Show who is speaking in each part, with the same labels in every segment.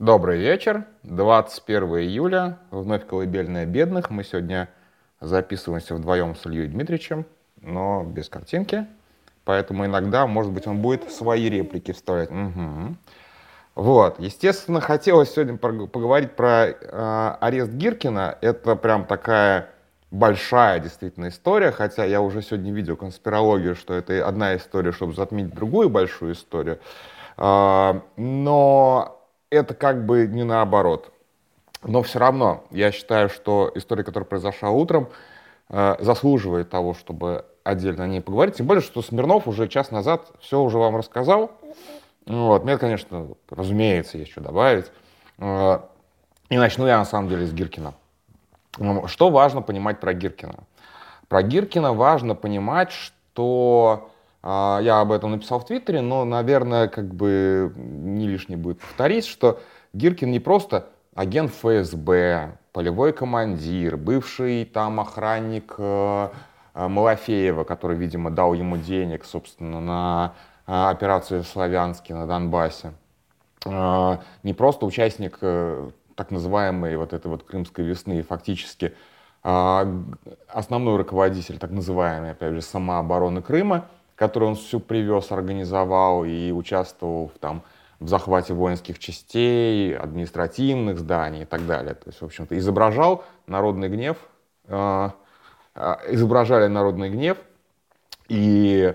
Speaker 1: Добрый вечер. 21 июля. Вновь колыбельная бедных. Мы сегодня записываемся вдвоем с Ильей Дмитриевичем, но без картинки. Поэтому иногда, может быть, он будет свои реплики вставлять. Угу. Вот. Естественно, хотелось сегодня поговорить про э, арест Гиркина. Это прям такая большая действительно история, хотя я уже сегодня видел конспирологию, что это одна история, чтобы затмить другую большую историю. Э, но это как бы не наоборот. Но все равно я считаю, что история, которая произошла утром, э, заслуживает того, чтобы отдельно о ней поговорить. Тем более, что Смирнов уже час назад все уже вам рассказал. Вот. Мне, конечно, разумеется, есть что добавить. Э, и начну я, на самом деле, с Гиркина. Что важно понимать про Гиркина? Про Гиркина важно понимать, что я об этом написал в Твиттере, но, наверное, как бы не лишне будет повторить, что Гиркин не просто агент ФСБ, полевой командир, бывший там охранник э, э, Малафеева, который, видимо, дал ему денег, собственно, на э, операцию Славянске на Донбассе. Не просто участник так называемой вот этой вот крымской весны, фактически основной руководитель так называемой, опять же, самообороны Крыма – который он все привез, организовал и участвовал в, там, в захвате воинских частей, административных зданий и так далее. То есть, в общем-то, изображал народный гнев, э, э, изображали народный гнев и, э,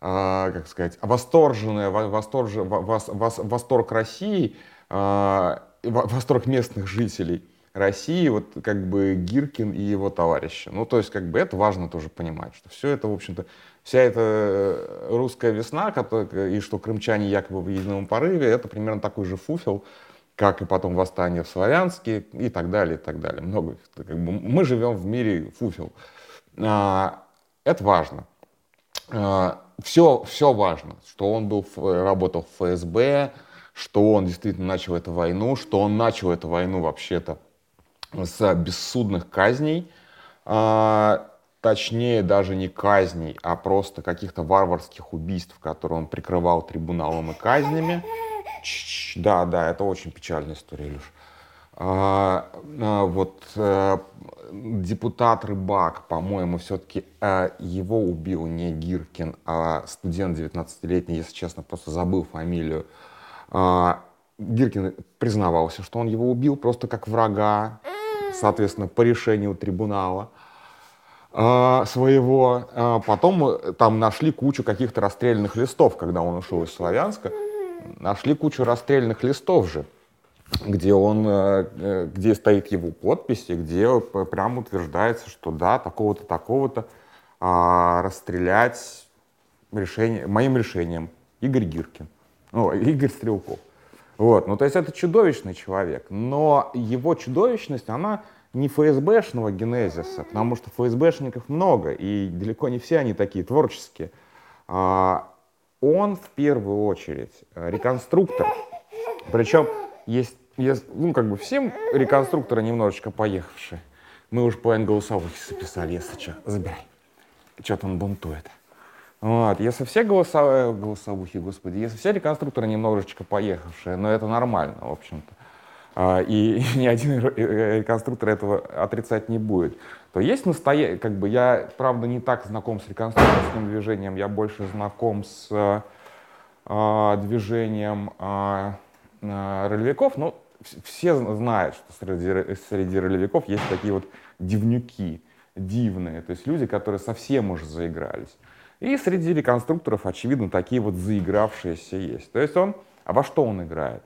Speaker 1: как сказать, восторженный, восторж, вос, вос, восторг России, э, восторг местных жителей России, вот как бы Гиркин и его товарищи. Ну, то есть, как бы это важно тоже понимать, что все это, в общем-то, вся эта э, русская весна, и что крымчане якобы в едином порыве, это примерно такой же фуфел, как и потом восстание в Славянске и так далее, и так далее. Много. Как бы мы живем в мире фуфел. А, это важно. А, все, все важно, что он был, работал в ФСБ, что он действительно начал эту войну, что он начал эту войну вообще-то с бессудных казней. А, точнее даже не казней, а просто каких-то варварских убийств, которые он прикрывал трибуналом и казнями. Да, да, это очень печальная история, Илюш. А, а, вот а, депутат Рыбак, по-моему, все-таки а, его убил не Гиркин, а студент 19-летний, если честно, просто забыл фамилию. А, Гиркин признавался, что он его убил просто как врага, соответственно, по решению трибунала. А, своего. А потом э, там нашли кучу каких-то расстрельных листов, когда он ушел из Славянска. Нашли кучу расстрельных листов же, где, он, э, э, где стоит его подпись, и где прямо утверждается, что да, такого-то, такого-то а, расстрелять решение, моим решением Игорь Гиркин, ну, Игорь Стрелков. Вот, ну то есть это чудовищный человек, но его чудовищность, она не ФСБшного генезиса, потому что ФСБшников много, и далеко не все они такие творческие. А, он в первую очередь э, реконструктор. Причем есть, есть ну, как бы всем реконструкторы немножечко поехавшие. Мы уже половину голосовых записали, если что. Забирай. Что-то он бунтует. Вот. Если все голосовые, голосовухи, господи, если все реконструкторы немножечко поехавшие, но это нормально, в общем-то. А, и ни один реконструктор этого отрицать не будет, то есть настоящий, как бы я, правда, не так знаком с реконструкторским движением, я больше знаком с э, движением э, ролевиков, но все знают, что среди, среди ролевиков есть такие вот дивнюки, дивные, то есть люди, которые совсем уже заигрались. И среди реконструкторов, очевидно, такие вот заигравшиеся есть. То есть он, а во что он играет?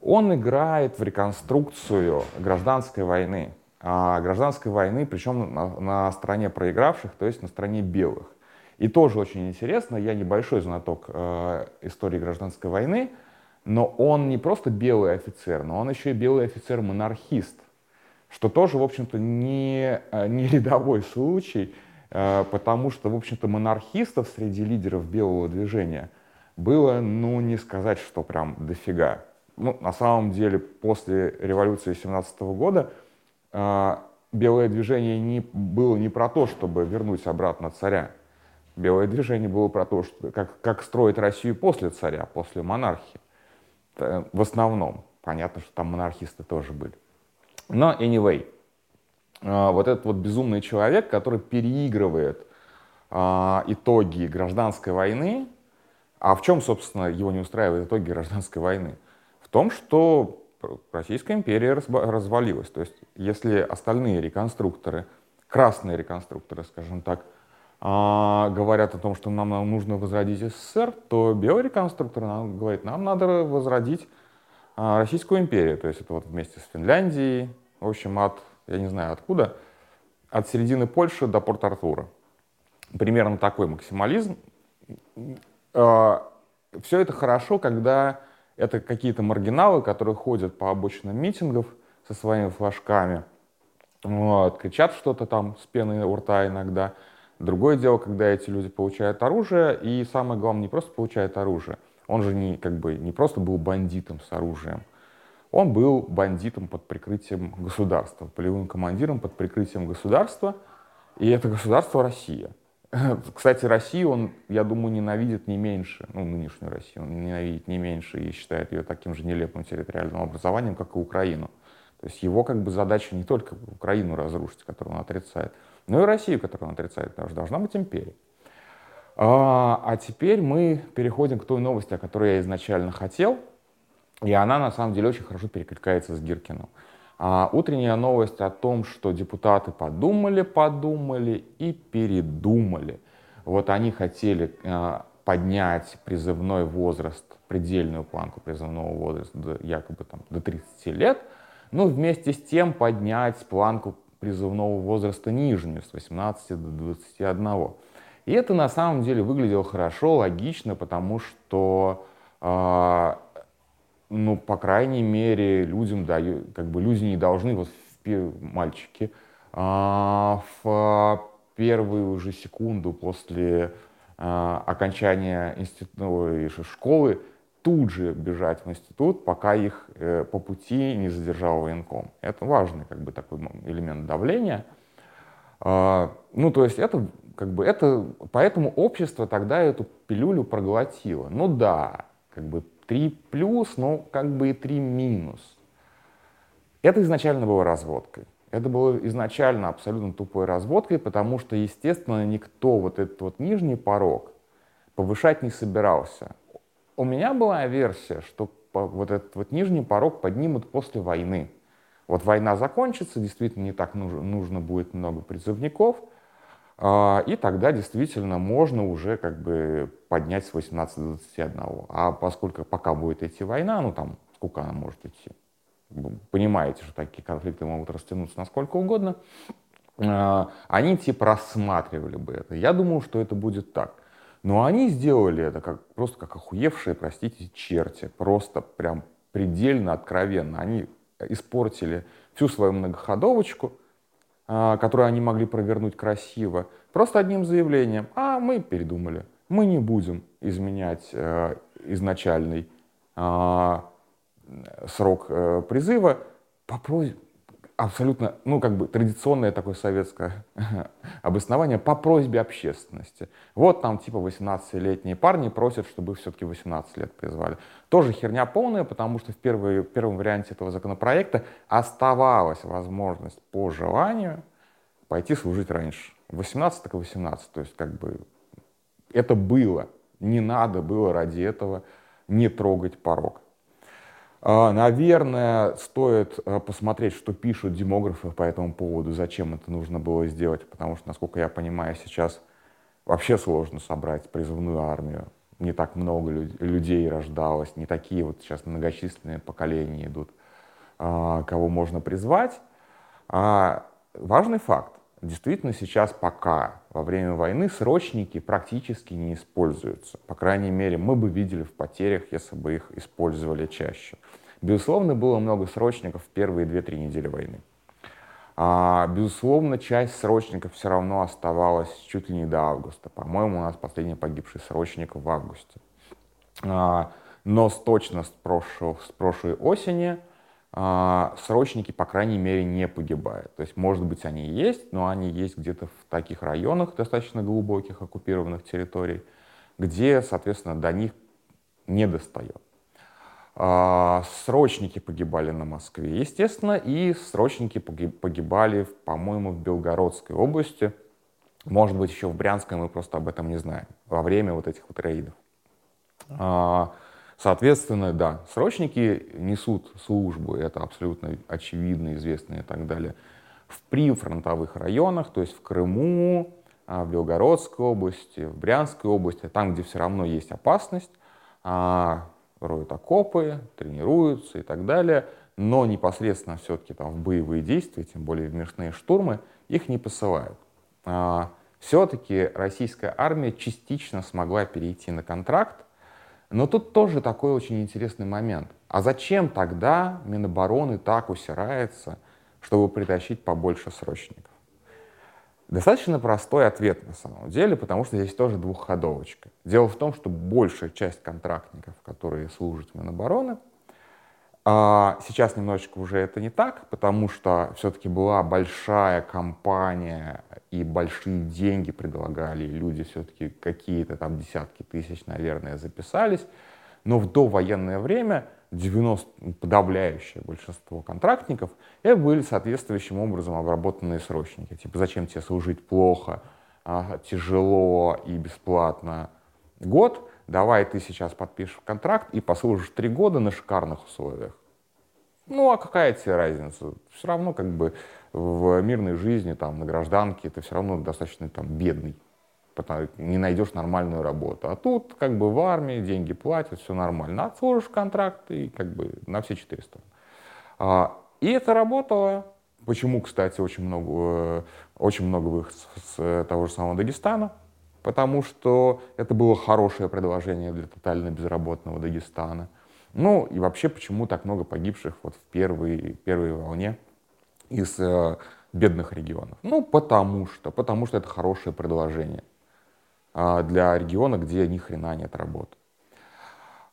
Speaker 1: Он играет в реконструкцию гражданской войны. А гражданской войны, причем на, на стороне проигравших, то есть на стороне белых. И тоже очень интересно, я небольшой знаток э, истории гражданской войны, но он не просто белый офицер, но он еще и белый офицер-монархист, что тоже, в общем-то, не, э, не рядовой случай, потому что, в общем-то, монархистов среди лидеров белого движения было, ну, не сказать, что прям дофига ну, на самом деле после революции 17 года э, белое движение не, было не про то, чтобы вернуть обратно царя. Белое движение было про то, что, как, как строить Россию после царя, после монархии. В основном. понятно, что там монархисты тоже были. Но anyway, вот этот вот безумный человек, который переигрывает а, итоги гражданской войны, а в чем, собственно, его не устраивает итоги гражданской войны? В том, что Российская империя развалилась. То есть, если остальные реконструкторы, красные реконструкторы, скажем так, а, говорят о том, что нам нужно возродить СССР, то белый реконструктор нам говорит, нам надо возродить а, Российскую империю. То есть это вот вместе с Финляндией, в общем, от, я не знаю откуда, от середины Польши до Порт-Артура. Примерно такой максимализм. А, Все это хорошо, когда это какие-то маргиналы, которые ходят по обочинам митингов со своими флажками, вот, кричат что-то там с пеной у рта иногда – Другое дело, когда эти люди получают оружие, и самое главное, не просто получают оружие. Он же не, как бы, не просто был бандитом с оружием. Он был бандитом под прикрытием государства, полевым командиром под прикрытием государства, и это государство Россия. Кстати, Россию он, я думаю, ненавидит не меньше, ну, нынешнюю Россию, он ненавидит не меньше и считает ее таким же нелепым территориальным образованием, как и Украину. То есть его как бы задача не только Украину разрушить, которую он отрицает, но и Россию, которую он отрицает, потому что должна быть империя. А, а теперь мы переходим к той новости, о которой я изначально хотел, и она на самом деле очень хорошо перекликается с Гиркиным. А, утренняя новость о том, что депутаты подумали, подумали и передумали. Вот они хотели а, поднять призывной возраст, предельную планку призывного возраста до, якобы там, до 30 лет – но ну, вместе с тем поднять планку призывного возраста нижнюю, с 18 до 21. И это на самом деле выглядело хорошо, логично, потому что, э, ну, по крайней мере, людям дают, как бы люди не должны, вот мальчики, э, в первую же секунду после э, окончания института, ну, школы тут же бежать в институт, пока их э, по пути не задержал военком. Это важный как бы такой элемент давления. А, ну, то есть это как бы это, поэтому общество тогда эту пилюлю проглотило. Ну да, как бы 3 плюс, но как бы и 3 минус. Это изначально было разводкой. Это было изначально абсолютно тупой разводкой, потому что, естественно, никто вот этот вот нижний порог повышать не собирался. У меня была версия, что вот этот вот нижний порог поднимут после войны. Вот война закончится, действительно не так нужно, нужно будет много призывников, и тогда действительно можно уже как бы поднять с 18 до 21. А поскольку пока будет идти война, ну там сколько она может идти, понимаете, что такие конфликты могут растянуться насколько угодно, а, они типа рассматривали бы это. Я думаю, что это будет так. Но они сделали это как, просто как охуевшие, простите, черти. Просто прям предельно откровенно. Они испортили всю свою многоходовочку, а, которую они могли провернуть красиво, просто одним заявлением. А мы передумали. Мы не будем изменять э, изначальный э, срок э, призыва по просьбе, абсолютно, ну, как бы традиционное такое советское обоснование по просьбе общественности. Вот там типа 18-летние парни просят, чтобы все-таки 18 лет призвали. Тоже херня полная, потому что в, первой, первом варианте этого законопроекта оставалась возможность по желанию пойти служить раньше. 18 так 18, то есть как бы это было. Не надо было ради этого не трогать порог. А, наверное, стоит э, посмотреть, что пишут демографы по этому поводу, зачем это нужно было сделать, потому что, насколько я понимаю, сейчас вообще сложно собрать призывную армию. Не так много людей рождалось, не такие вот сейчас многочисленные поколения идут, а, кого можно призвать. А важный факт. Действительно, сейчас пока во время войны срочники практически не используются. По крайней мере, мы бы видели в потерях, если бы их использовали чаще. Безусловно, было много срочников в первые 2-3 недели войны. А, безусловно, часть срочников все равно оставалась чуть ли не до августа. По-моему, у нас последний погибший срочник в августе. А, но с точно с, прошлого, с прошлой осени срочники, по крайней мере, не погибают. То есть, может быть, они есть, но они есть где-то в таких районах достаточно глубоких оккупированных территорий, где, соответственно, до них не достает. А, срочники погибали на Москве, естественно, и срочники погибали, по-моему, в Белгородской области. Может быть, еще в Брянской, мы просто об этом не знаем, во время вот этих вот рейдов. А, соответственно, да, срочники несут службу, это абсолютно очевидно, известно и так далее, в прифронтовых районах, то есть в Крыму, а, в Белгородской области, в Брянской области, там, где все равно есть опасность, роют окопы, тренируются и так далее, но непосредственно все-таки там в боевые действия, тем более в мирные штурмы, их не посылают. А, все-таки российская армия частично смогла перейти на контракт, но тут тоже такой очень интересный момент. А зачем тогда Минобороны так усирается, чтобы притащить побольше срочников? Достаточно простой ответ на самом деле, потому что здесь тоже двухходовочка. Дело в том, что большая часть контрактников, которые служат в Минобороны, а, сейчас немножечко уже это не так, потому что все-таки была большая компания и большие деньги предлагали, и люди все-таки какие-то там десятки тысяч, наверное, записались. Но в довоенное время 90, подавляющее большинство контрактников, это были соответствующим образом обработанные срочники. Типа, зачем тебе служить плохо, а, тяжело и бесплатно год, давай ты сейчас подпишешь контракт и послужишь три года на шикарных условиях. Ну, а какая тебе разница? Все равно как бы в мирной жизни, там, на гражданке, ты все равно достаточно там бедный не найдешь нормальную работу. А тут как бы в армии деньги платят, все нормально. Отслужишь контракт и как бы на все четыре стороны. А, и это работало. Почему, кстати, очень много, э, очень много выходцев с того же самого Дагестана? Потому что это было хорошее предложение для тотально безработного Дагестана. Ну и вообще, почему так много погибших вот в первой, первой волне из э, бедных регионов? Ну, потому что, потому что это хорошее предложение. А, для региона, где ни хрена нет работы.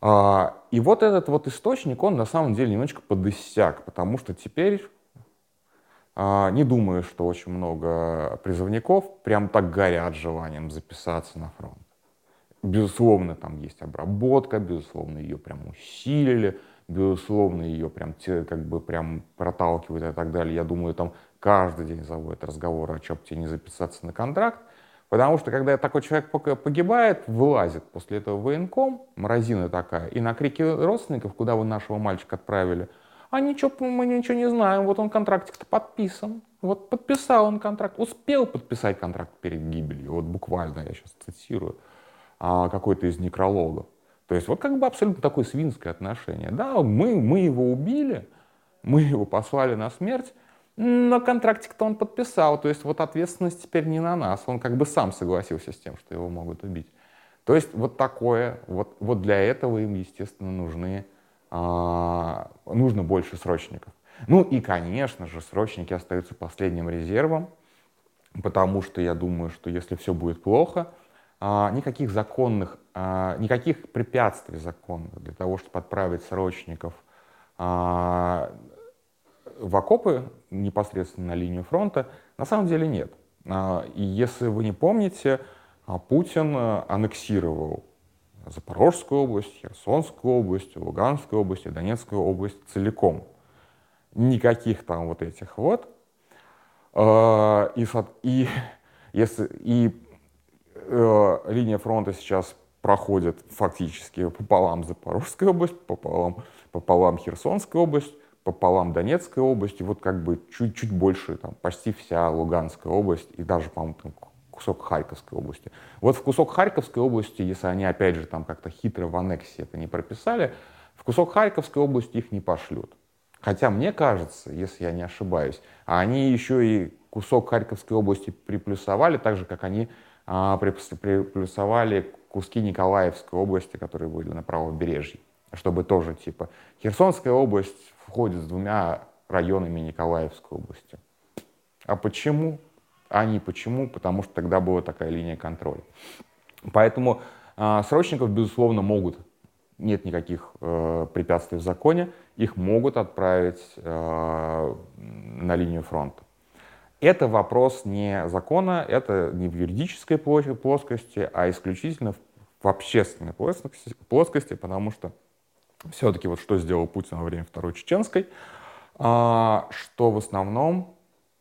Speaker 1: А, и вот этот вот источник, он на самом деле немножечко подысяк, потому что теперь не думаю, что очень много призывников прям так горят желанием записаться на фронт. Безусловно, там есть обработка, безусловно, ее прям усилили, безусловно, ее прям, как бы прям проталкивают и так далее. Я думаю, там каждый день заводят разговоры, а что бы тебе не записаться на контракт. Потому что когда такой человек погибает, вылазит после этого военком, морозина такая, и на крики родственников, куда вы нашего мальчика отправили, а ничего, мы ничего не знаем, вот он контрактик-то подписан. Вот подписал он контракт, успел подписать контракт перед гибелью, вот буквально я сейчас цитирую а, какой-то из некрологов. То есть вот как бы абсолютно такое свинское отношение. Да, мы, мы его убили, мы его послали на смерть, но контрактик-то он подписал, то есть вот ответственность теперь не на нас. Он как бы сам согласился с тем, что его могут убить. То есть вот такое, вот, вот для этого им, естественно, нужны, нужно больше срочников. Ну и, конечно же, срочники остаются последним резервом, потому что я думаю, что если все будет плохо, а, никаких законных, а, никаких препятствий законных для того, чтобы отправить срочников а, в окопы непосредственно на линию фронта на самом деле нет. А, и если вы не помните, а, Путин аннексировал Запорожскую область, Херсонскую область, Луганскую область и Донецкую область целиком. Никаких там вот этих вот. А, и, и, если, и э, линия фронта сейчас проходит фактически пополам Запорожская область, пополам, пополам Херсонская область, пополам Донецкой области, вот как бы чуть-чуть больше, там, почти вся Луганская область и даже, по-моему, кусок Харьковской области. Вот в кусок Харьковской области, если они, опять же, там как-то хитро в аннексе это не прописали, в кусок Харьковской области их не пошлют. Хотя мне кажется, если я не ошибаюсь, они еще и кусок Харьковской области приплюсовали, так же, как они а, приплюсовали куски Николаевской области, которые были на правобережье, чтобы тоже, типа, Херсонская область входит с двумя районами Николаевской области. А почему? А не почему? Потому что тогда была такая линия контроля. Поэтому э, срочников, безусловно, могут, нет никаких э, препятствий в законе, их могут отправить э, на линию фронта. Это вопрос не закона, это не в юридической плоскости, а исключительно в общественной плоскости, плоскости потому что все-таки вот что сделал Путин во время Второй Чеченской, а, что в основном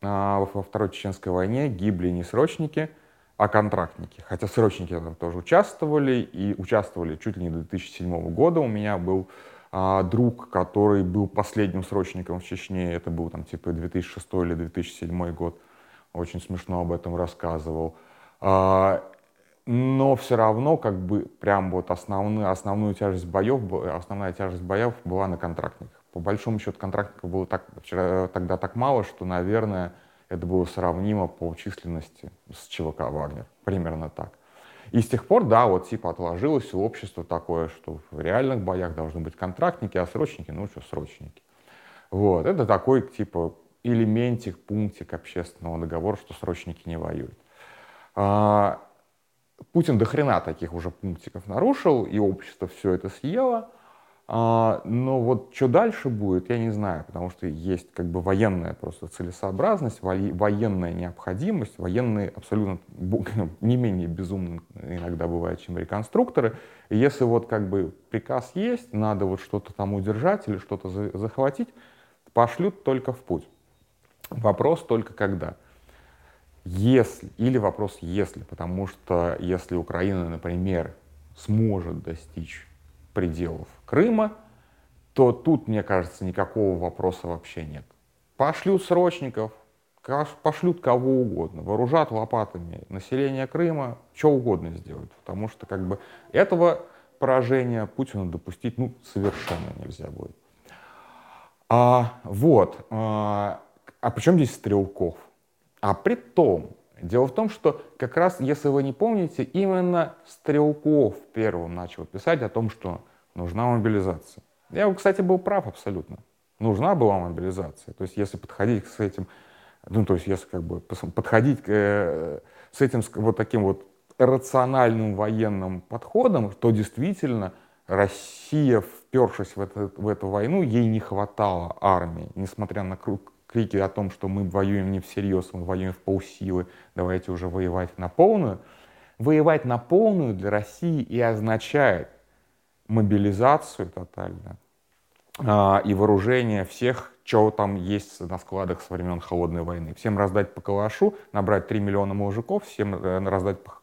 Speaker 1: во Второй Чеченской войне гибли не срочники, а контрактники. Хотя срочники там тоже участвовали, и участвовали чуть ли не до 2007 года. У меня был а, друг, который был последним срочником в Чечне, это был там типа 2006 или 2007 год, очень смешно об этом рассказывал. А, но все равно как бы прям вот основную, основную тяжесть боев, основная тяжесть боев была на контрактниках. По большому счету контрактников было так, вчера, тогда так мало, что, наверное, это было сравнимо по численности с ЧВК «Вагнер». Примерно так. И с тех пор, да, вот типа отложилось у общества такое, что в реальных боях должны быть контрактники, а срочники, ну что, срочники. Вот, это такой типа элементик, пунктик общественного договора, что срочники не воюют. А, Путин до хрена таких уже пунктиков нарушил, и общество все это съело. А, но вот что дальше будет, я не знаю, потому что есть как бы военная просто целесообразность, военная необходимость, военные абсолютно не менее безумны иногда бывают, чем реконструкторы. И если вот как бы приказ есть, надо вот что-то там удержать или что-то захватить, пошлют только в путь. Вопрос только когда. Если, или вопрос если, потому что если Украина, например, сможет достичь пределов Крыма, то тут, мне кажется, никакого вопроса вообще нет. Пошлют срочников, пошлют кого угодно, вооружат лопатами население Крыма, что угодно сделают, потому что как бы этого поражения Путину допустить ну, совершенно нельзя будет. А, вот, а, а при чем здесь Стрелков? А при том, дело в том, что как раз, если вы не помните, именно Стрелков первым начал писать о том, что нужна мобилизация. Я, кстати, был прав абсолютно. Нужна была мобилизация. То есть если подходить с этим, ну, то есть если как бы подходить э, с этим вот таким вот рациональным военным подходом, то действительно Россия, впершись в, это, в эту войну, ей не хватало армии, несмотря на крики о том, что мы воюем не всерьез, мы воюем в полсилы, давайте уже воевать на полную. Воевать на полную для России и означает мобилизацию тотально а, и вооружение всех, что там есть на складах с времен Холодной войны. Всем раздать по калашу, набрать 3 миллиона мужиков, всем э, раздать по,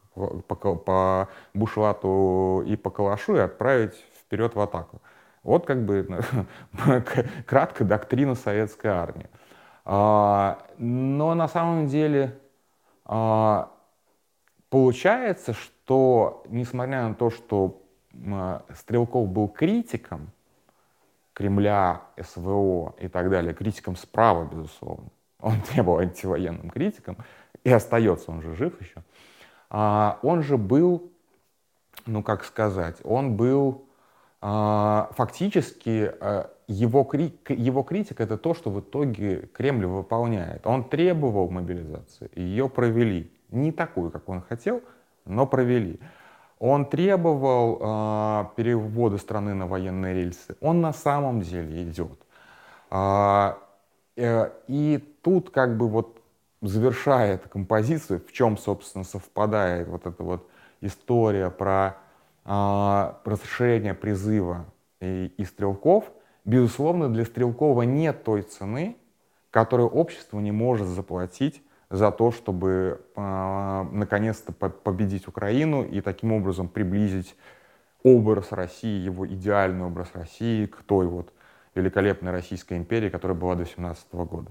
Speaker 1: по, по бушлату и по калашу и отправить вперед в атаку. Вот как бы кратко доктрина советской армии. А, но на самом деле а, получается, что несмотря на то, что Стрелков был критиком Кремля, СВО и так далее, критиком справа, безусловно, он не был антивоенным критиком, и остается, он же жив еще, а, он же был, ну как сказать, он был фактически его, его критика это то, что в итоге Кремль выполняет. Он требовал мобилизации, ее провели. Не такую, как он хотел, но провели. Он требовал э, перевода страны на военные рельсы. Он на самом деле идет. А, э, и тут как бы вот завершая эту композицию, в чем, собственно, совпадает вот эта вот история про э, расширение призыва и, и стрелков – Безусловно, для Стрелкова нет той цены, которую общество не может заплатить за то, чтобы э, наконец-то победить Украину и таким образом приблизить образ России, его идеальный образ России к той вот великолепной Российской империи, которая была до 17 года.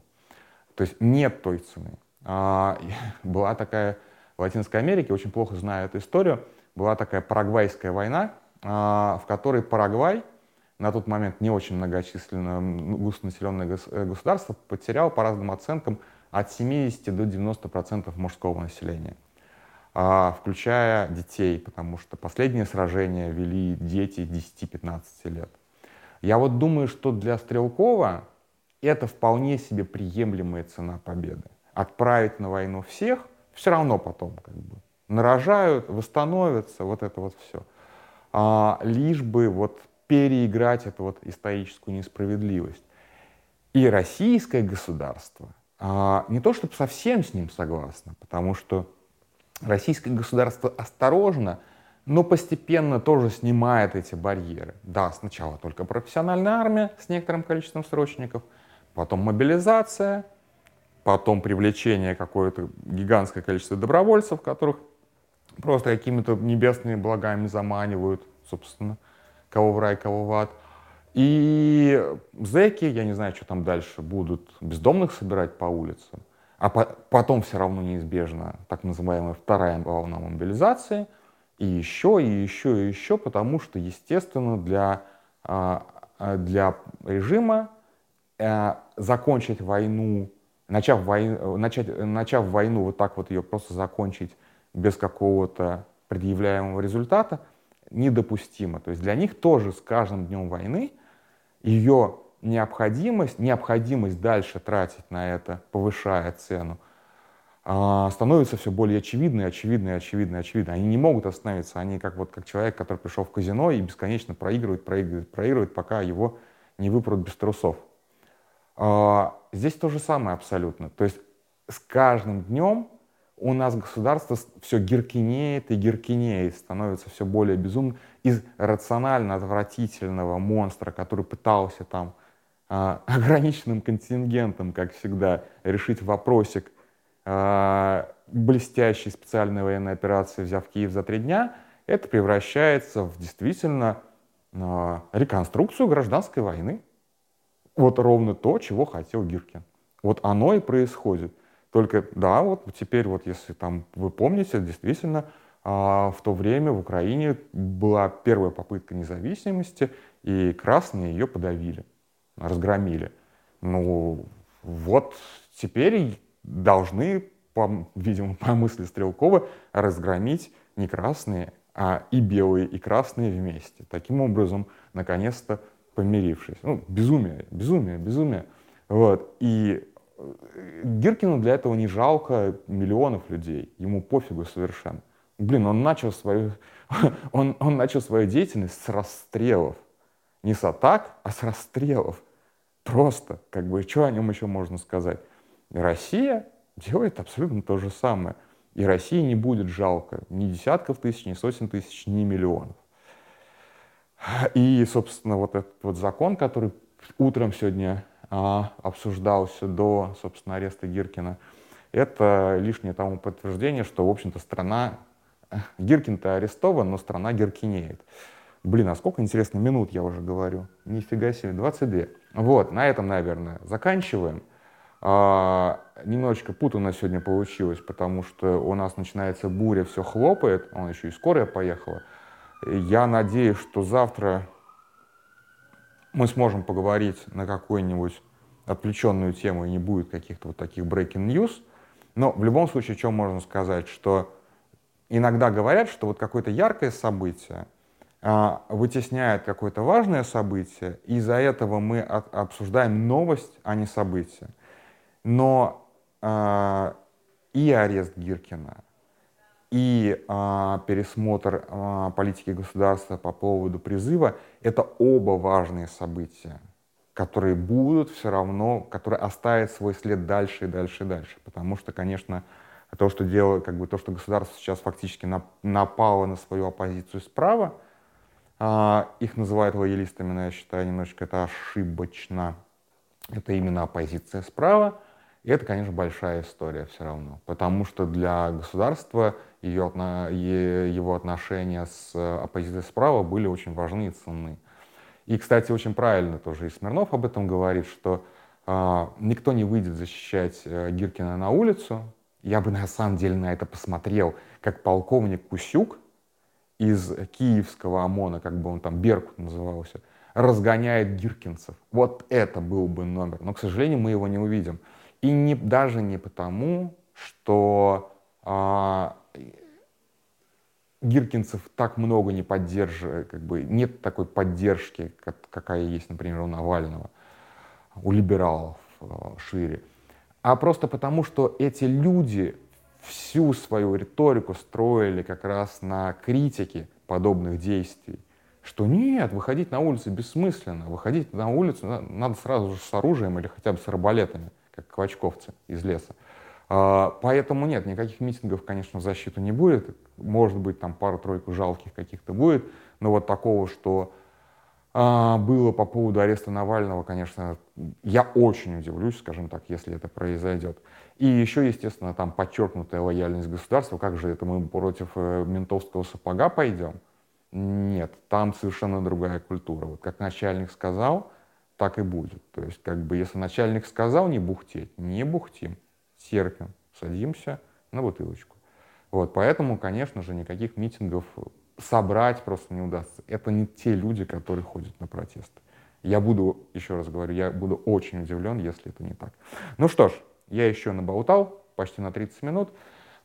Speaker 1: То есть нет той цены. А, была такая в Латинской Америке, очень плохо знаю эту историю, была такая Парагвайская война, а, в которой Парагвай на тот момент не очень многочисленное густонаселенное э, государство, потерял по разным оценкам от 70 до 90 процентов мужского населения, а, включая детей, потому что последние сражения вели дети 10-15 лет. Я вот думаю, что для Стрелкова это вполне себе приемлемая цена победы. Отправить на войну всех, все равно потом как бы нарожают, восстановятся, вот это вот все. А, лишь бы вот переиграть эту вот историческую несправедливость. И российское государство а, не то чтобы совсем с ним согласно, потому что российское государство осторожно, но постепенно тоже снимает эти барьеры. Да, сначала только профессиональная армия с некоторым количеством срочников, потом мобилизация, потом привлечение какое-то гигантское количество добровольцев, которых просто какими-то небесными благами заманивают, собственно, кого в рай, кого в ад. И зэки, я не знаю, что там дальше, будут бездомных собирать по улицам, а по потом все равно неизбежно так называемая вторая волна мобилизации, и еще, и еще, и еще, потому что, естественно, для, а, а, для режима э, закончить войну, начав, войну, начать, начав войну, вот так вот ее просто закончить без какого-то предъявляемого результата, недопустимо. То есть для них тоже с каждым днем войны ее необходимость, необходимость дальше тратить на это, повышая цену, а, становится все более очевидной, очевидной, очевидной, очевидной. Они не могут остановиться. Они как, вот, как человек, который пришел в казино и бесконечно проигрывает, проигрывает, проигрывает, пока его не выпрут без трусов. А, здесь то же самое абсолютно. То есть с каждым днем у нас государство все гиркинеет и гиркинеет, становится все более безумным. Из рационально отвратительного монстра, который пытался там э, ограниченным контингентом, как всегда, решить вопросик э, блестящей специальной военной операции, взяв Киев за три дня, это превращается в действительно э, реконструкцию гражданской войны. Вот ровно то, чего хотел Гиркин. Вот оно и происходит. Только, да, вот теперь вот если там вы помните, действительно, а, в то время в Украине была первая попытка независимости, и красные ее подавили, разгромили. Ну, вот теперь должны, по, видимо, по мысли Стрелкова, разгромить не красные, а и белые, и красные вместе. Таким образом, наконец-то помирившись. Ну, безумие, безумие, безумие. Вот. И Гиркину для этого не жалко миллионов людей, ему пофигу совершенно. Блин, он начал свою, он, он начал свою деятельность с расстрелов. Не с атак, а с расстрелов. Просто, как бы, что о нем еще можно сказать? Россия делает абсолютно то же самое. И России не будет жалко ни десятков тысяч, ни сотен тысяч, ни миллионов. И, собственно, вот этот вот закон, который утром сегодня обсуждался до, собственно, ареста Гиркина, это лишнее тому подтверждение, что, в общем-то, страна... Гиркин-то арестован, но страна гиркинеет. Блин, а сколько, интересно, минут я уже говорю? Нифига себе, 22. Вот, на этом, наверное, заканчиваем. А, немножечко путано сегодня получилось, потому что у нас начинается буря, все хлопает, он еще и скорая поехала. Я надеюсь, что завтра мы сможем поговорить на какую-нибудь отвлеченную тему и не будет каких-то вот таких breaking news. Но в любом случае, что можно сказать, что иногда говорят, что вот какое-то яркое событие а, вытесняет какое-то важное событие, и из-за этого мы от, обсуждаем новость, а не событие. Но а, и арест Гиркина, и а, пересмотр а, политики государства по поводу призыва — это оба важные события, которые будут все равно, которые оставят свой след дальше и дальше и дальше. Потому что, конечно, то, что делает, как бы то, что государство сейчас фактически напало на свою оппозицию справа, а, их называют лоялистами, но я считаю, немножечко это ошибочно. Это именно оппозиция справа. И это, конечно, большая история все равно, потому что для государства ее, его отношения с оппозицией справа были очень важны и ценны. И, кстати, очень правильно тоже и Смирнов об этом говорит, что э, никто не выйдет защищать э, Гиркина на улицу. Я бы на самом деле на это посмотрел, как полковник Кусюк из киевского ОМОНа, как бы он там Беркут назывался, разгоняет гиркинцев. Вот это был бы номер. Но, к сожалению, мы его не увидим. И не, даже не потому, что а, гиркинцев так много не поддерживает, как бы нет такой поддержки, как, какая есть, например, у Навального, у либералов а, шире, а просто потому, что эти люди всю свою риторику строили как раз на критике подобных действий. Что нет, выходить на улицу бессмысленно, выходить на улицу надо сразу же с оружием или хотя бы с арбалетами как квачковцы из леса. А, поэтому нет, никаких митингов, конечно, в защиту не будет. Может быть, там пару-тройку жалких каких-то будет, но вот такого, что а, было по поводу ареста Навального, конечно, я очень удивлюсь, скажем так, если это произойдет. И еще, естественно, там подчеркнутая лояльность государства. Как же это мы против э, ментовского сапога пойдем? Нет, там совершенно другая культура. Вот как начальник сказал, так и будет. То есть, как бы, если начальник сказал не бухтеть, не бухтим, терпим, садимся на бутылочку. Вот, поэтому, конечно же, никаких митингов собрать просто не удастся. Это не те люди, которые ходят на протесты. Я буду, еще раз говорю, я буду очень удивлен, если это не так. Ну что ж, я еще наболтал почти на 30 минут.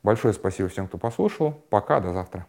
Speaker 1: Большое спасибо всем, кто послушал. Пока, до завтра.